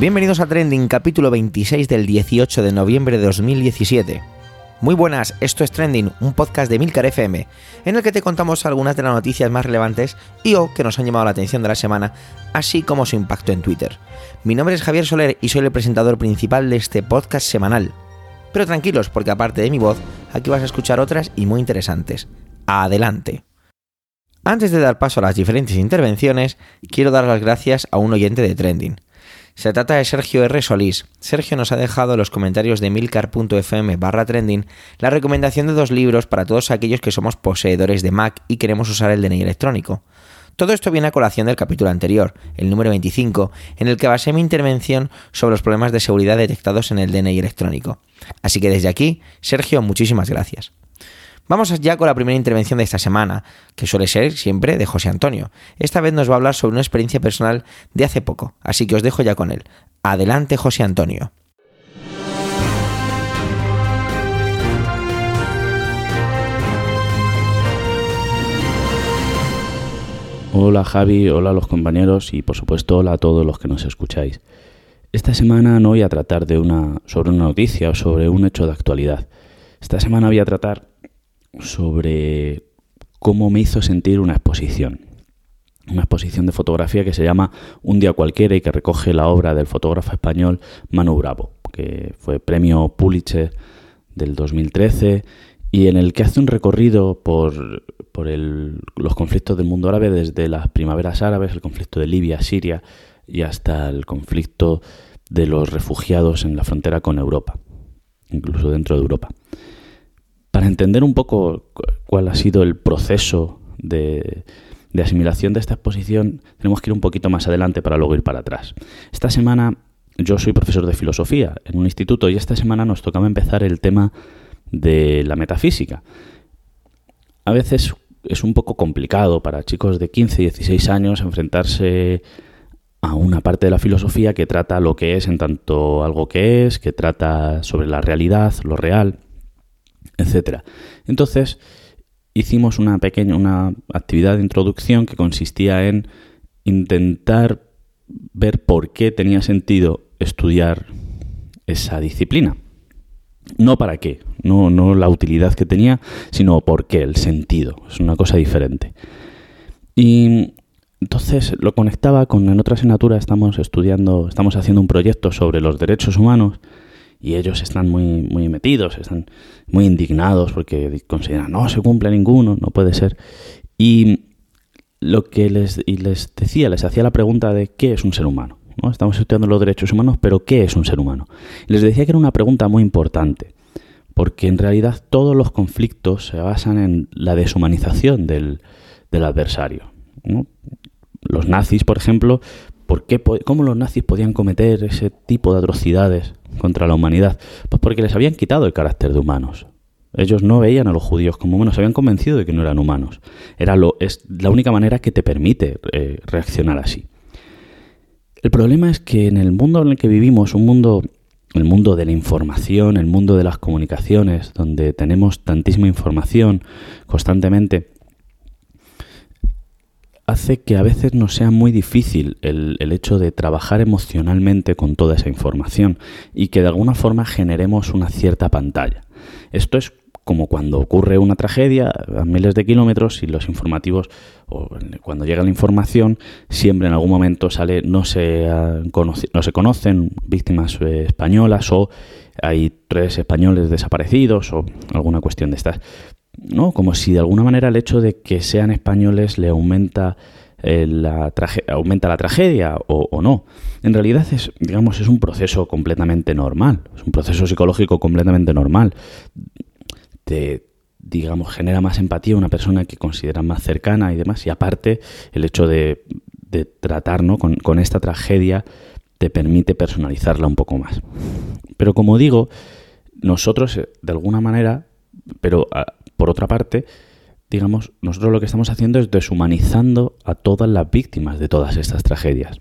Bienvenidos a Trending, capítulo 26 del 18 de noviembre de 2017. Muy buenas, esto es Trending, un podcast de Milcar FM, en el que te contamos algunas de las noticias más relevantes y o que nos han llamado la atención de la semana, así como su impacto en Twitter. Mi nombre es Javier Soler y soy el presentador principal de este podcast semanal. Pero tranquilos, porque aparte de mi voz, aquí vas a escuchar otras y muy interesantes. Adelante. Antes de dar paso a las diferentes intervenciones, quiero dar las gracias a un oyente de Trending. Se trata de Sergio R. Solís. Sergio nos ha dejado los comentarios de milcar.fm barra trending la recomendación de dos libros para todos aquellos que somos poseedores de Mac y queremos usar el DNI electrónico. Todo esto viene a colación del capítulo anterior, el número 25, en el que basé mi intervención sobre los problemas de seguridad detectados en el DNI electrónico. Así que desde aquí, Sergio, muchísimas gracias. Vamos ya con la primera intervención de esta semana, que suele ser siempre de José Antonio. Esta vez nos va a hablar sobre una experiencia personal de hace poco, así que os dejo ya con él. Adelante, José Antonio. Hola Javi, hola a los compañeros y por supuesto hola a todos los que nos escucháis. Esta semana no voy a tratar de una, sobre una noticia o sobre un hecho de actualidad. Esta semana voy a tratar sobre cómo me hizo sentir una exposición. Una exposición de fotografía que se llama Un día cualquiera y que recoge la obra del fotógrafo español Manu Bravo, que fue premio Pulitzer del 2013 y en el que hace un recorrido por, por los conflictos del mundo árabe desde las primaveras árabes, el conflicto de Libia, Siria y hasta el conflicto de los refugiados en la frontera con Europa, incluso dentro de Europa para entender un poco cuál ha sido el proceso de, asimilación de esta exposición, tenemos que ir un poquito más adelante para luego ir para atrás. Esta semana yo soy profesor de filosofía en un instituto y esta semana nos tocaba empezar el tema de la metafísica. A veces es un poco complicado para chicos de 15 y 16 años enfrentarse a una parte de la filosofía que trata lo que es en tanto algo que es, que trata sobre la realidad, lo real etcétera. Entonces, hicimos una pequeña una actividad de introducción que consistía en intentar ver por qué tenía sentido estudiar esa disciplina. No para qué, no, no la utilidad que tenía, sino por qué, el sentido. Es una cosa diferente. Y entonces lo conectaba con en otra asignatura estamos estudiando, estamos haciendo un proyecto sobre los derechos humanos y ellos están muy, muy metidos, están muy indignados porque consideran, no se cumple ninguno, no puede ser. Y lo que les, y les decía, les hacía la pregunta de qué es un ser humano. ¿no? Estamos estudiando los derechos humanos, pero ¿qué es un ser humano? Les decía que era una pregunta muy importante, porque en realidad todos los conflictos se basan en la deshumanización del, del adversario. Los nazis, por ejemplo, ¿por qué, ¿cómo los nazis podían cometer ese tipo de atrocidades contra la humanidad? Pues porque les habían quitado el carácter de humanos. Ellos no veían a los judíos como humanos, habían convencido de que no eran humanos. Era lo, es la única manera que te permite eh, reaccionar así. El problema es que en el mundo en el que vivimos, un mundo, el mundo de la información, el mundo de las comunicaciones, donde tenemos tantísima información constantemente, hace que a veces nos sea muy difícil el, hecho de trabajar emocionalmente con toda esa información y que de alguna forma generemos una cierta pantalla. Esto es como cuando ocurre una tragedia a miles de kilómetros y los informativos, o cuando llega la información, siempre en algún momento sale, no se, no se conocen víctimas eh, españolas o hay tres españoles desaparecidos o alguna cuestión de estas. ¿No? Como si de alguna manera el hecho de que sean españoles le aumenta eh, la aumenta la tragedia o, no. En realidad es, digamos, es un proceso completamente normal, es un proceso psicológico completamente normal. Te, digamos, genera más empatía una persona que considera más cercana y demás. Y aparte, el hecho de, de tratar con, con esta tragedia te permite personalizarla un poco más. Pero como digo, nosotros, eh, de alguna manera, pero por otra parte, digamos, nosotros lo que estamos haciendo es deshumanizando a todas las víctimas de todas estas tragedias.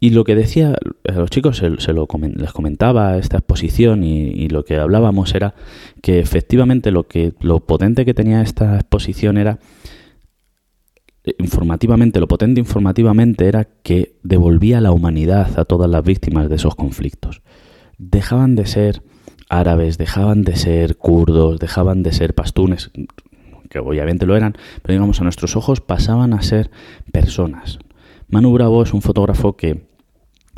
Y lo que decía a los chicos, se, lo les comentaba esta exposición y, lo que hablábamos era que efectivamente lo, que, lo potente que tenía esta exposición era eh, informativamente, lo potente informativamente era que devolvía la humanidad a todas las víctimas de esos conflictos. Dejaban de ser árabes, dejaban de ser kurdos, dejaban de ser pastunes, que obviamente lo eran, pero digamos a nuestros ojos pasaban a ser personas. Manu Bravo es un fotógrafo que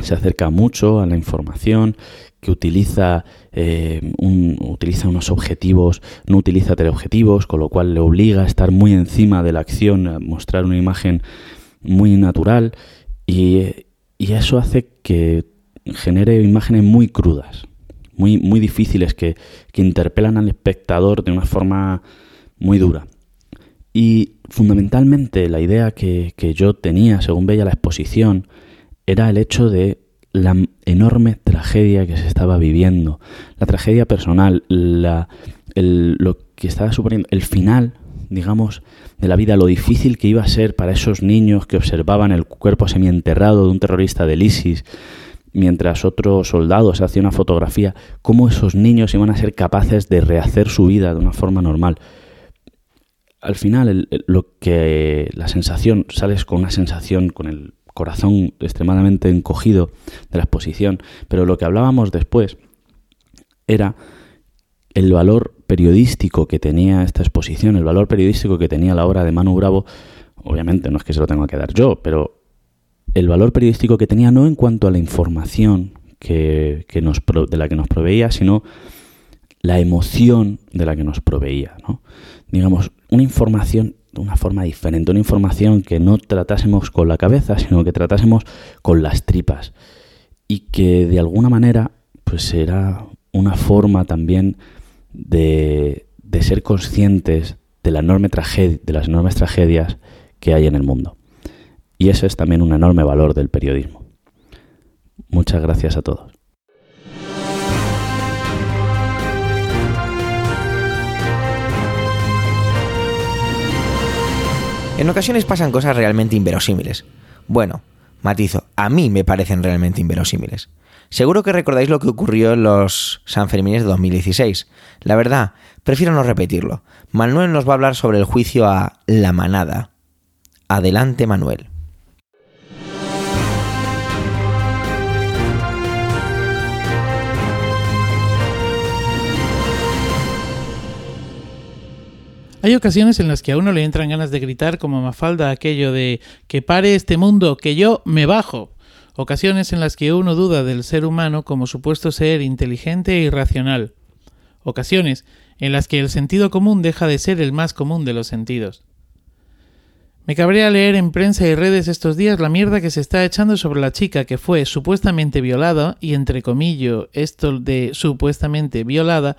se acerca mucho a la información, que utiliza, eh, utiliza unos objetivos, no utiliza teleobjetivos, con lo cual le obliga a estar muy encima de la acción, a mostrar una imagen muy natural y, y eso hace que genere imágenes muy crudas, muy, muy difíciles, que, que interpelan al espectador de una forma muy dura. Y fundamentalmente la idea que, que yo tenía, según veía la exposición, era el hecho de la enorme tragedia que se estaba viviendo, la tragedia personal, la, lo que estaba suponiendo, el final, digamos, de la vida, lo difícil que iba a ser para esos niños que observaban el cuerpo semienterrado de un terrorista del ISIS, mientras otros soldados hacían una fotografía, cómo esos niños iban a ser capaces de rehacer su vida de una forma normal. Al final, lo que la sensación, sales con una sensación, con el corazón extremadamente encogido de la exposición, pero lo que hablábamos después era el valor periodístico que tenía esta exposición, el valor periodístico que tenía la obra de Manu Bravo, obviamente no es que se lo tenga que dar yo, pero el valor periodístico que tenía no en cuanto a la información que, nos, de la que nos proveía, sino la emoción de la que nos proveía. ¿no? Digamos, una información de una forma diferente, una información que no tratásemos con la cabeza, sino que tratásemos con las tripas. Y que de alguna manera, pues era una forma también de, de ser conscientes de, la enorme tragedia, de las enormes tragedias que hay en el mundo. Y ese es también un enorme valor del periodismo. Muchas gracias a todos. En ocasiones pasan cosas realmente inverosímiles. Bueno, matizo, a mí me parecen realmente inverosímiles. Seguro que recordáis lo que ocurrió en los Sanfermines de 2016. La verdad, prefiero no repetirlo. Manuel nos va a hablar sobre el juicio a La Manada. Adelante, Manuel. Hay ocasiones en las que a uno le entran ganas de gritar como Mafalda aquello de que pare este mundo, que yo me bajo. Ocasiones en las que uno duda del ser humano como supuesto ser inteligente e irracional. Ocasiones en las que el sentido común deja de ser el más común de los sentidos. Me cabría leer en prensa y redes estos días la mierda que se está echando sobre la chica que fue supuestamente violada, y entre comillas esto de supuestamente violada,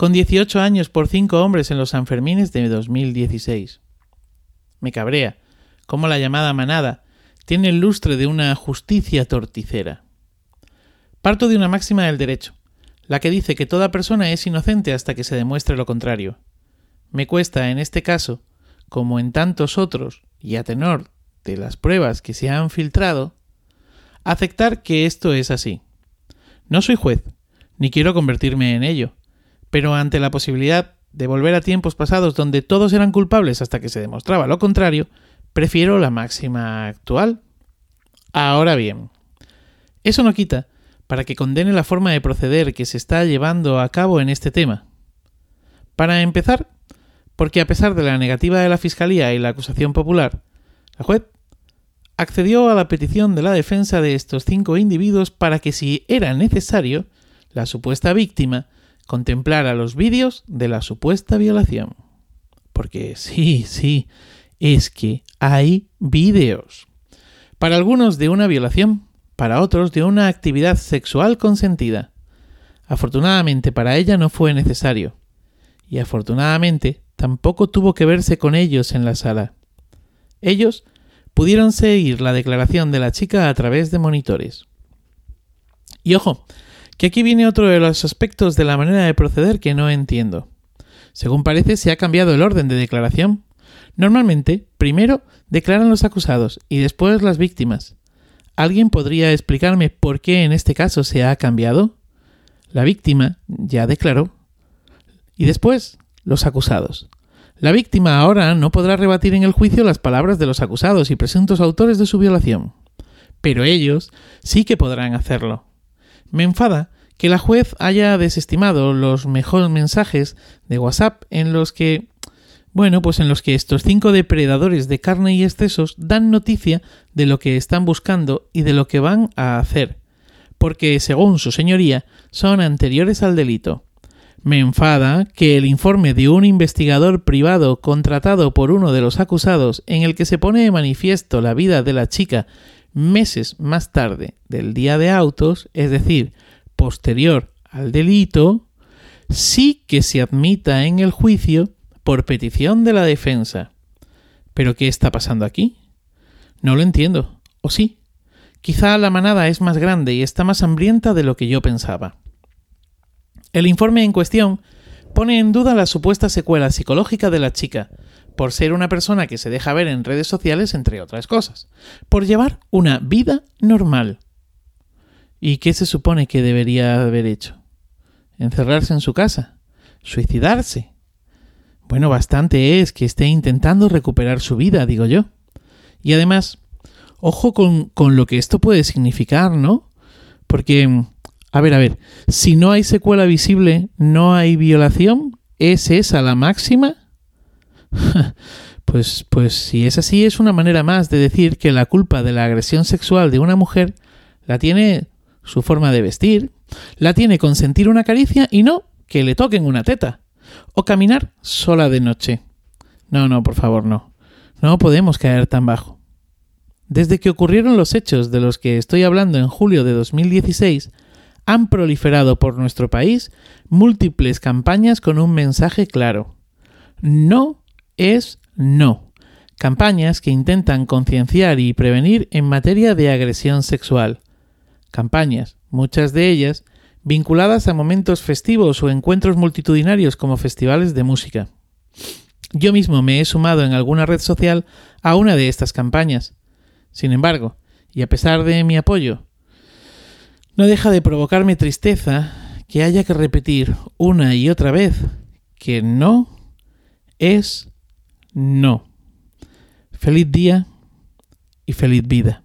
con 18 años por cinco hombres en los Sanfermines de 2016. Me cabrea cómo la llamada manada tiene el lustre de una justicia torticera. Parto de una máxima del derecho, la que dice que toda persona es inocente hasta que se demuestre lo contrario. Me cuesta, en este caso, como en tantos otros, y a tenor de las pruebas que se han filtrado, aceptar que esto es así. No soy juez, ni quiero convertirme en ello, pero ante la posibilidad de volver a tiempos pasados donde todos eran culpables hasta que se demostraba lo contrario, prefiero la máxima actual. Ahora bien, eso no quita para que condene la forma de proceder que se está llevando a cabo en este tema. Para empezar, porque a pesar de la negativa de la Fiscalía y la acusación popular, la juez accedió a la petición de la defensa de estos cinco individuos para que si era necesario, la supuesta víctima contemplara los vídeos de la supuesta violación. Porque sí, sí, es que hay vídeos. Para algunos de una violación, para otros de una actividad sexual consentida. Afortunadamente para ella no fue necesario. Y afortunadamente tampoco tuvo que verse con ellos en la sala. Ellos pudieron seguir la declaración de la chica a través de monitores. Y ojo, que aquí viene otro de los aspectos de la manera de proceder que no entiendo. Según parece, se ha cambiado el orden de declaración. Normalmente, primero declaran los acusados y después las víctimas. ¿Alguien podría explicarme por qué en este caso se ha cambiado? La víctima ya declaró. Y después, los acusados. La víctima ahora no podrá rebatir en el juicio las palabras de los acusados y presuntos autores de su violación. Pero ellos sí que podrán hacerlo. Me enfada que la juez haya desestimado los mejores mensajes de WhatsApp en los que, bueno, pues en los que estos cinco depredadores de carne y excesos dan noticia de lo que están buscando y de lo que van a hacer, porque, según su señoría, son anteriores al delito. Me enfada que el informe de un investigador privado contratado por uno de los acusados en el que se pone de manifiesto la vida de la chica meses más tarde del día de autos, es decir, posterior al delito, sí que se admita en el juicio por petición de la defensa. ¿Pero qué está pasando aquí? No lo entiendo. ¿O sí? Quizá la manada es más grande y está más hambrienta de lo que yo pensaba. El informe en cuestión pone en duda la supuesta secuela psicológica de la chica, por ser una persona que se deja ver en redes sociales, entre otras cosas, por llevar una vida normal. ¿Y qué se supone que debería haber hecho? ¿Encerrarse en su casa? ¿Suicidarse? Bueno, bastante es que esté intentando recuperar su vida, digo yo. Y además, ojo con, con lo que esto puede significar, ¿no? Porque, a ver, a ver, si no hay secuela visible, no hay violación, ¿es esa la máxima? pues, pues si es así, es una manera más de decir que la culpa de la agresión sexual de una mujer la tiene su forma de vestir, la tiene consentir una caricia y no que le toquen una teta, o caminar sola de noche. No, no, por favor, no. No podemos caer tan bajo. Desde que ocurrieron los hechos de los que estoy hablando en julio de 2016, han proliferado por nuestro país múltiples campañas con un mensaje claro. No es no. Campañas que intentan concienciar y prevenir en materia de agresión sexual campañas, muchas de ellas vinculadas a momentos festivos o encuentros multitudinarios como festivales de música. Yo mismo me he sumado en alguna red social a una de estas campañas. Sin embargo, y a pesar de mi apoyo, no deja de provocarme tristeza que haya que repetir una y otra vez que no es no. Feliz día y feliz vida.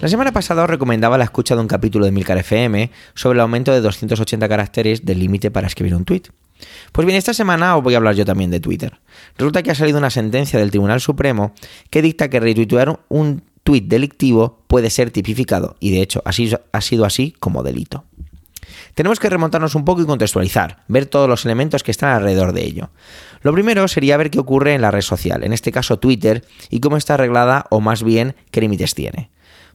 La semana pasada os recomendaba la escucha de un capítulo de Milcar FM sobre el aumento de 280 caracteres del límite para escribir un tweet. Pues bien, esta semana os voy a hablar yo también de Twitter. Resulta que ha salido una sentencia del Tribunal Supremo que dicta que retuitear un tweet delictivo puede ser tipificado y de hecho así, ha sido así como delito. Tenemos que remontarnos un poco y contextualizar, ver todos los elementos que están alrededor de ello. Lo primero sería ver qué ocurre en la red social, en este caso Twitter, y cómo está arreglada o más bien qué límites tiene.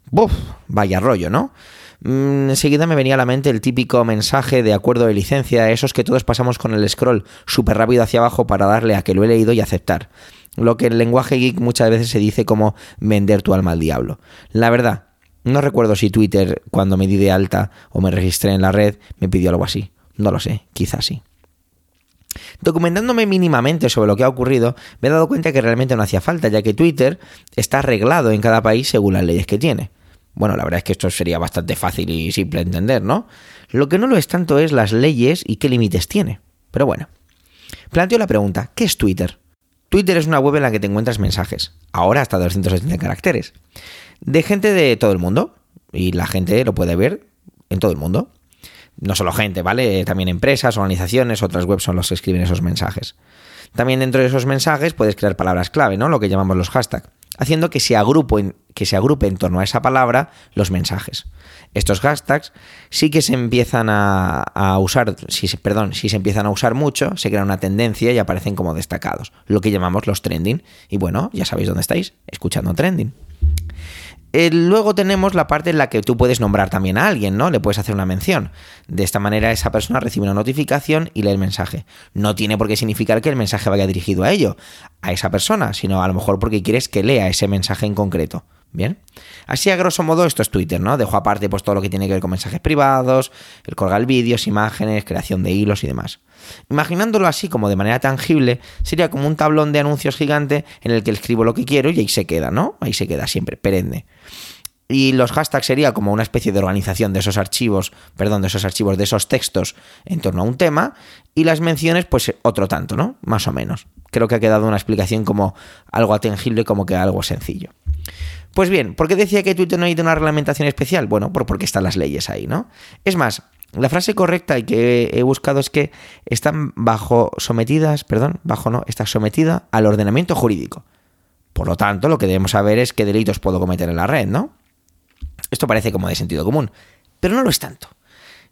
¡Buf! Vaya rollo, ¿no? Mm, enseguida me venía a la mente el típico mensaje de acuerdo de licencia, esos que todos pasamos con el scroll súper rápido hacia abajo para darle a que lo he leído y aceptar. Lo que en lenguaje geek muchas veces se dice como vender tu alma al diablo. La verdad, no recuerdo si Twitter, cuando me di de alta o me registré en la red, me pidió algo así. No lo sé, quizás sí. Documentándome mínimamente sobre lo que ha ocurrido, me he dado cuenta que realmente no hacía falta, ya que Twitter está arreglado en cada país según las leyes que tiene. Bueno, la verdad es que esto sería bastante fácil y simple de entender, ¿no? Lo que no lo es tanto es las leyes y qué límites tiene. Pero bueno. Planteo la pregunta, ¿qué es Twitter? Twitter es una web en la que te encuentras mensajes, ahora hasta 270 caracteres, de gente de todo el mundo, y la gente lo puede ver en todo el mundo. No solo gente, ¿vale? También empresas, organizaciones, otras webs son los que escriben esos mensajes. También dentro de esos mensajes puedes crear palabras clave, ¿no? Lo que llamamos los hashtags haciendo que se, agrupe, que se agrupe en torno a esa palabra los mensajes. Estos hashtags sí que se empiezan a, usar, si perdón, si se empiezan a usar mucho, se crea una tendencia y aparecen como destacados, lo que llamamos los trending. Y bueno, ya sabéis dónde estáis, escuchando trending. Eh, luego tenemos la parte en la que tú puedes nombrar también a alguien, ¿no? Le puedes hacer una mención. De esta manera esa persona recibe una notificación y lee el mensaje. No tiene por qué significar que el mensaje vaya dirigido a ello, a esa persona, sino a lo mejor porque quieres que lea ese mensaje en concreto. Bien. Así a grosso modo esto es Twitter, ¿no? Dejo aparte pues todo lo que tiene que ver con mensajes privados, el colgar vídeos, imágenes, creación de hilos y demás. Imaginándolo así como de manera tangible, sería como un tablón de anuncios gigante en el que escribo lo que quiero y ahí se queda, ¿no? Ahí se queda siempre, perenne. Y los hashtags sería como una especie de organización de esos archivos, perdón, de esos archivos, de esos textos en torno a un tema. Y las menciones, pues otro tanto, ¿no? Más o menos. Creo que ha quedado una explicación como algo atengible, como que algo sencillo. Pues bien, ¿por qué decía que Twitter no necesita una reglamentación especial? Bueno, porque están las leyes ahí, ¿no? Es más, la frase correcta y que he buscado es que están bajo sometidas, perdón, bajo no, está sometida al ordenamiento jurídico. Por lo tanto, lo que debemos saber es qué delitos puedo cometer en la red, ¿no? Esto parece como de sentido común, pero no lo es tanto.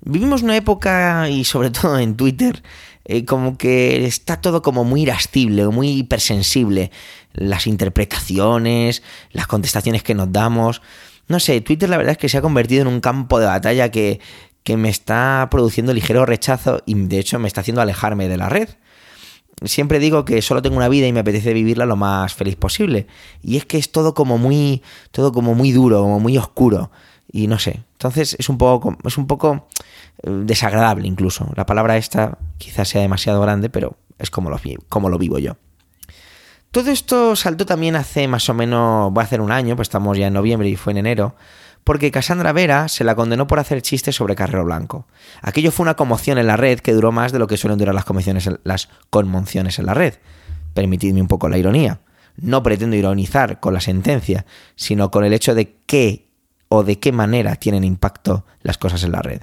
Vivimos una época, y sobre todo en Twitter, eh, como que está todo como muy irascible, muy hipersensible. Las interpretaciones, las contestaciones que nos damos. No sé, Twitter la verdad es que se ha convertido en un campo de batalla que, que me está produciendo ligero rechazo y de hecho me está haciendo alejarme de la red siempre digo que solo tengo una vida y me apetece vivirla lo más feliz posible. Y es que es todo como muy, todo como muy duro, como muy oscuro. Y no sé. Entonces es un poco, es un poco eh, desagradable incluso. La palabra esta quizás sea demasiado grande, pero es como lo, como lo vivo yo. Todo esto saltó también hace más o menos, va a hacer un año, pues estamos ya en noviembre y fue en enero porque Cassandra Vera se la condenó por hacer chistes sobre Carrero Blanco. Aquello fue una conmoción en la red que duró más de lo que suelen durar las, las conmociones en la red. Permitidme un poco la ironía. No pretendo ironizar con la sentencia, sino con el hecho de qué o de qué manera tienen impacto las cosas en la red.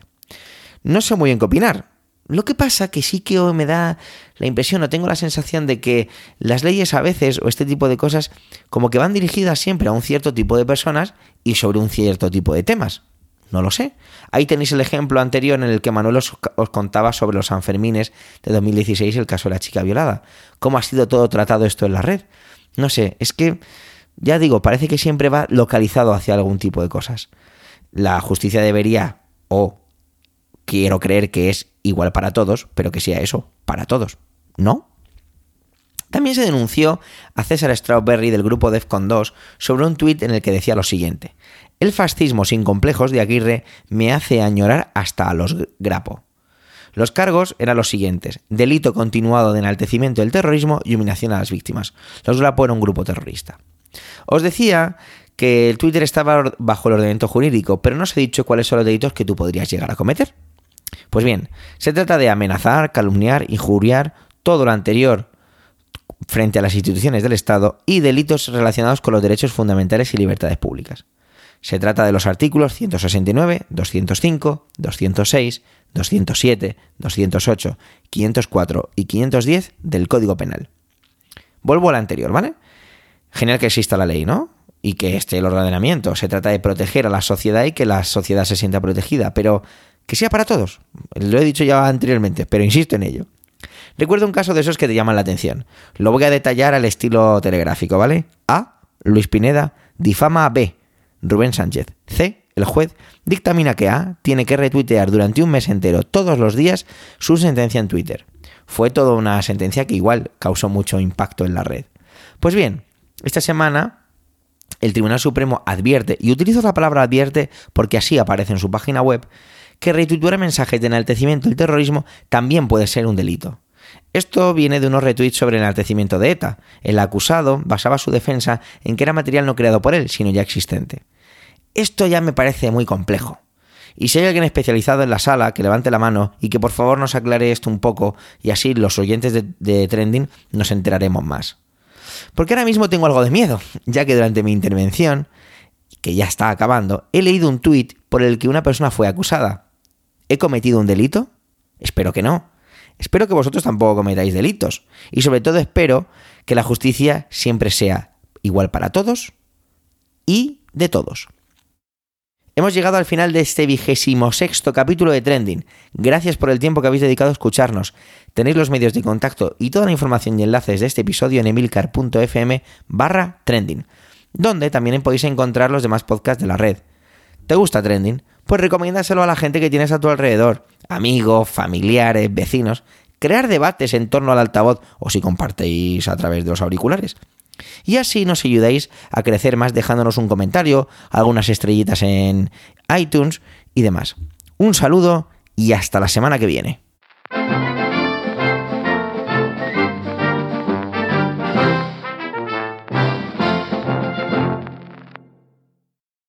No sé muy bien qué opinar. Lo que pasa que sí que me da la impresión o tengo la sensación de que las leyes a veces o este tipo de cosas como que van dirigidas siempre a un cierto tipo de personas y sobre un cierto tipo de temas. No lo sé. Ahí tenéis el ejemplo anterior en el que Manuel os, contaba sobre los Sanfermines de 2016, el caso de la chica violada. ¿Cómo ha sido todo tratado esto en la red? No sé, es que, ya digo, parece que siempre va localizado hacia algún tipo de cosas. La justicia debería, o quiero creer que es igual para todos, pero que sea eso, para todos. ¿No? También se denunció a César Strawberry del grupo DEFCON 2 sobre un tuit en el que decía lo siguiente: El fascismo sin complejos de Aguirre me hace añorar hasta a los grapo. Los cargos eran los siguientes: delito continuado de enaltecimiento del terrorismo y humillación a las víctimas. Los Grapo era un grupo terrorista. Os decía que el Twitter estaba bajo el ordenamiento jurídico, pero no os he dicho cuáles son los delitos que tú podrías llegar a cometer. Pues bien, se trata de amenazar, calumniar, injuriar, todo lo anterior frente a las instituciones del Estado y delitos relacionados con los derechos fundamentales y libertades públicas. Se trata de los artículos 169, 205, 206, 207, 208, 504 y 510 del Código Penal. Vuelvo al anterior, ¿vale? Genial que exista la ley, ¿no? Y que esté el ordenamiento. Se trata de proteger a la sociedad y que la sociedad se sienta protegida, pero que sea para todos. Lo he dicho ya anteriormente, pero insisto en ello. Recuerdo un caso de esos que te llaman la atención. Lo voy a detallar al estilo telegráfico, ¿vale? A. Luis Pineda difama a B. Rubén Sánchez. C. El juez dictamina que A tiene que retuitear durante un mes entero, todos los días, su sentencia en Twitter. Fue toda una sentencia que igual causó mucho impacto en la red. Pues bien, esta semana el Tribunal Supremo advierte, y utilizo la palabra advierte porque así aparece en su página web, que retuitear mensajes de enaltecimiento del terrorismo también puede ser un delito. Esto viene de unos retweets sobre enaltecimiento de ETA. El acusado basaba su defensa en que era material no creado por él, sino ya existente. Esto ya me parece muy complejo. Y si hay alguien especializado en la sala, que levante la mano y que por favor nos aclare esto un poco y así los oyentes de, de Trending nos enteraremos más. Porque ahora mismo tengo algo de miedo, ya que durante mi intervención, que ya está acabando, he leído un tuit por el que una persona fue acusada. ¿He cometido un delito? Espero que no. Espero que vosotros tampoco cometáis delitos. Y sobre todo espero que la justicia siempre sea igual para todos y de todos. Hemos llegado al final de este vigésimo sexto capítulo de Trending. Gracias por el tiempo que habéis dedicado a escucharnos. Tenéis los medios de contacto y toda la información y enlaces de este episodio en emilcar.fm barra trending, donde también podéis encontrar los demás podcasts de la red. ¿Te gusta Trending? Pues recomiéndaselo a la gente que tienes a tu alrededor, amigos, familiares, vecinos. Crear debates en torno al altavoz o si compartéis a través de los auriculares. Y así nos ayudáis a crecer más dejándonos un comentario, algunas estrellitas en iTunes y demás. Un saludo y hasta la semana que viene.